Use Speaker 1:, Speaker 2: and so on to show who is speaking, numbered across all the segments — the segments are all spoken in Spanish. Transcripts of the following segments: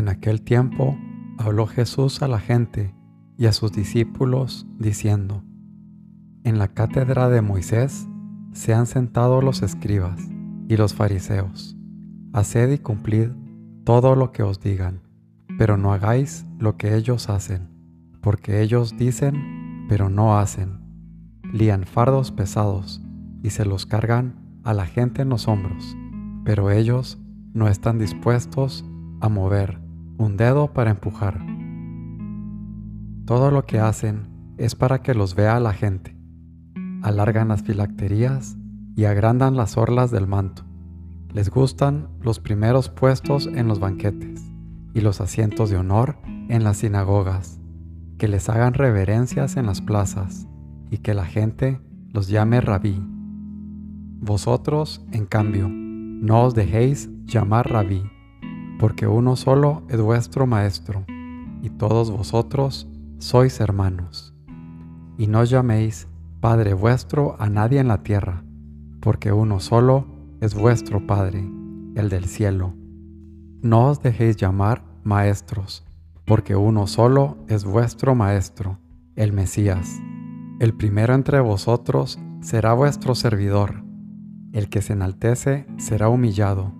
Speaker 1: En aquel tiempo habló Jesús a la gente y a sus discípulos diciendo, En la cátedra de Moisés se han sentado los escribas y los fariseos. Haced y cumplid todo lo que os digan, pero no hagáis lo que ellos hacen, porque ellos dicen, pero no hacen. Lían fardos pesados y se los cargan a la gente en los hombros, pero ellos no están dispuestos a mover un dedo para empujar. Todo lo que hacen es para que los vea la gente. Alargan las filacterías y agrandan las orlas del manto. Les gustan los primeros puestos en los banquetes y los asientos de honor en las sinagogas, que les hagan reverencias en las plazas y que la gente los llame rabí. Vosotros, en cambio, no os dejéis llamar rabí, porque uno solo es vuestro maestro, y todos vosotros sois hermanos. Y no llaméis Padre vuestro a nadie en la tierra, porque uno solo es vuestro Padre, el del cielo. No os dejéis llamar maestros, porque uno solo es vuestro Maestro, el Mesías. El primero entre vosotros será vuestro servidor. El que se enaltece será humillado,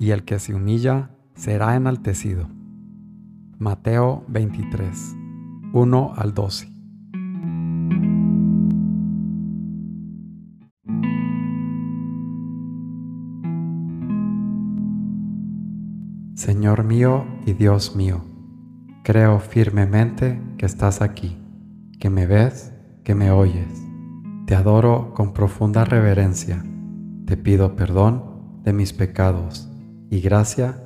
Speaker 1: y el que se humilla será enaltecido. Mateo 23, 1 al 12. Señor mío y Dios mío, creo firmemente que estás aquí, que me ves, que me oyes. Te adoro con profunda reverencia. Te pido perdón de mis pecados y gracia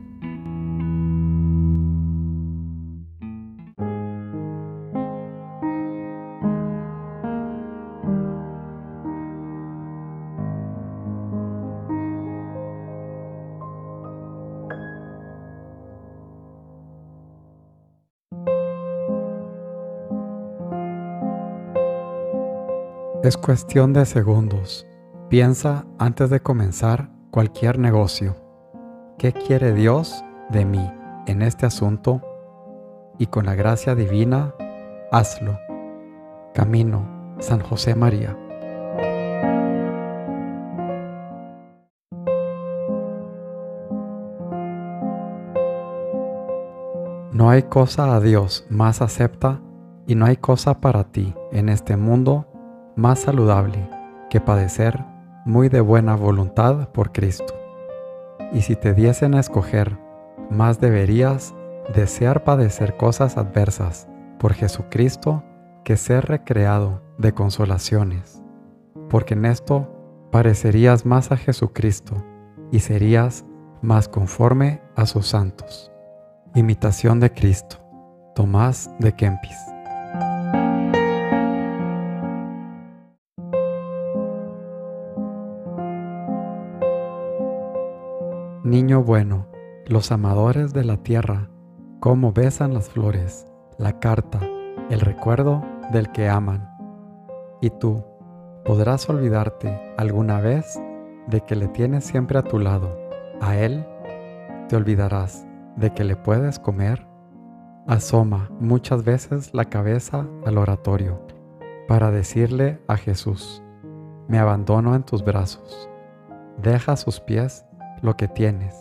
Speaker 1: Es cuestión de segundos. Piensa antes de comenzar cualquier negocio. ¿Qué quiere Dios de mí en este asunto? Y con la gracia divina, hazlo. Camino, San José María. No hay cosa a Dios más acepta y no hay cosa para ti en este mundo más saludable que padecer muy de buena voluntad por Cristo. Y si te diesen a escoger, más deberías desear padecer cosas adversas por Jesucristo que ser recreado de consolaciones, porque en esto parecerías más a Jesucristo y serías más conforme a sus santos. Imitación de Cristo. Tomás de Kempis. Niño bueno, los amadores de la tierra, cómo besan las flores, la carta, el recuerdo del que aman. Y tú, ¿podrás olvidarte alguna vez de que le tienes siempre a tu lado? ¿A él? ¿Te olvidarás de que le puedes comer? Asoma muchas veces la cabeza al oratorio para decirle a Jesús, me abandono en tus brazos. Deja sus pies lo que tienes,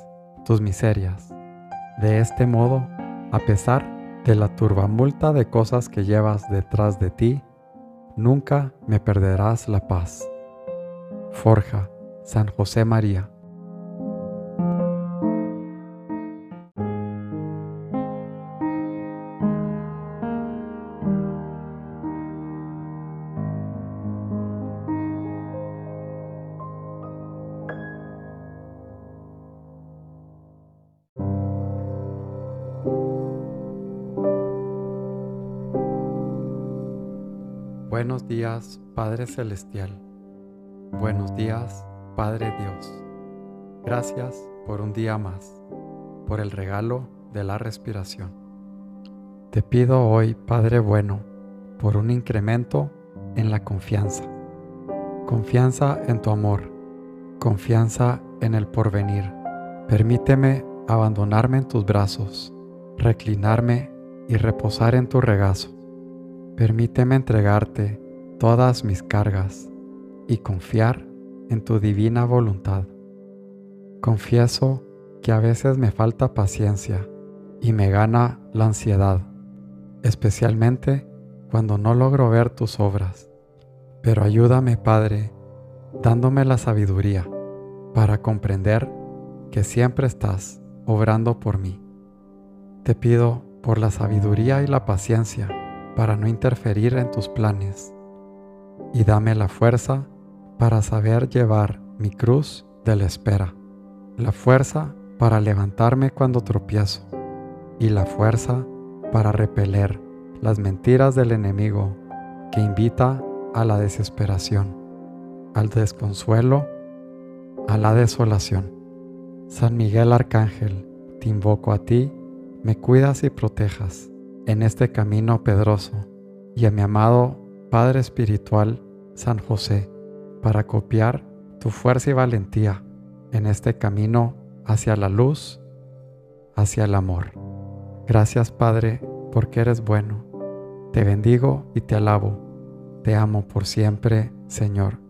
Speaker 1: tus miserias. De este modo, a pesar de la turbamulta de cosas que llevas detrás de ti, nunca me perderás la paz. Forja, San José María. Buenos días, Padre Celestial. Buenos días, Padre Dios. Gracias por un día más, por el regalo de la respiración. Te pido hoy, Padre bueno, por un incremento en la confianza. Confianza en tu amor, confianza en el porvenir. Permíteme abandonarme en tus brazos, reclinarme y reposar en tu regazo. Permíteme entregarte todas mis cargas y confiar en tu divina voluntad. Confieso que a veces me falta paciencia y me gana la ansiedad, especialmente cuando no logro ver tus obras. Pero ayúdame, Padre, dándome la sabiduría para comprender que siempre estás obrando por mí. Te pido por la sabiduría y la paciencia para no interferir en tus planes y dame la fuerza para saber llevar mi cruz de la espera, la fuerza para levantarme cuando tropiezo y la fuerza para repeler las mentiras del enemigo que invita a la desesperación, al desconsuelo, a la desolación. San Miguel Arcángel, te invoco a ti, me cuidas y protejas en este camino pedroso y a mi amado Padre Espiritual, San José, para copiar tu fuerza y valentía en este camino hacia la luz, hacia el amor. Gracias Padre, porque eres bueno. Te bendigo y te alabo. Te amo por siempre, Señor.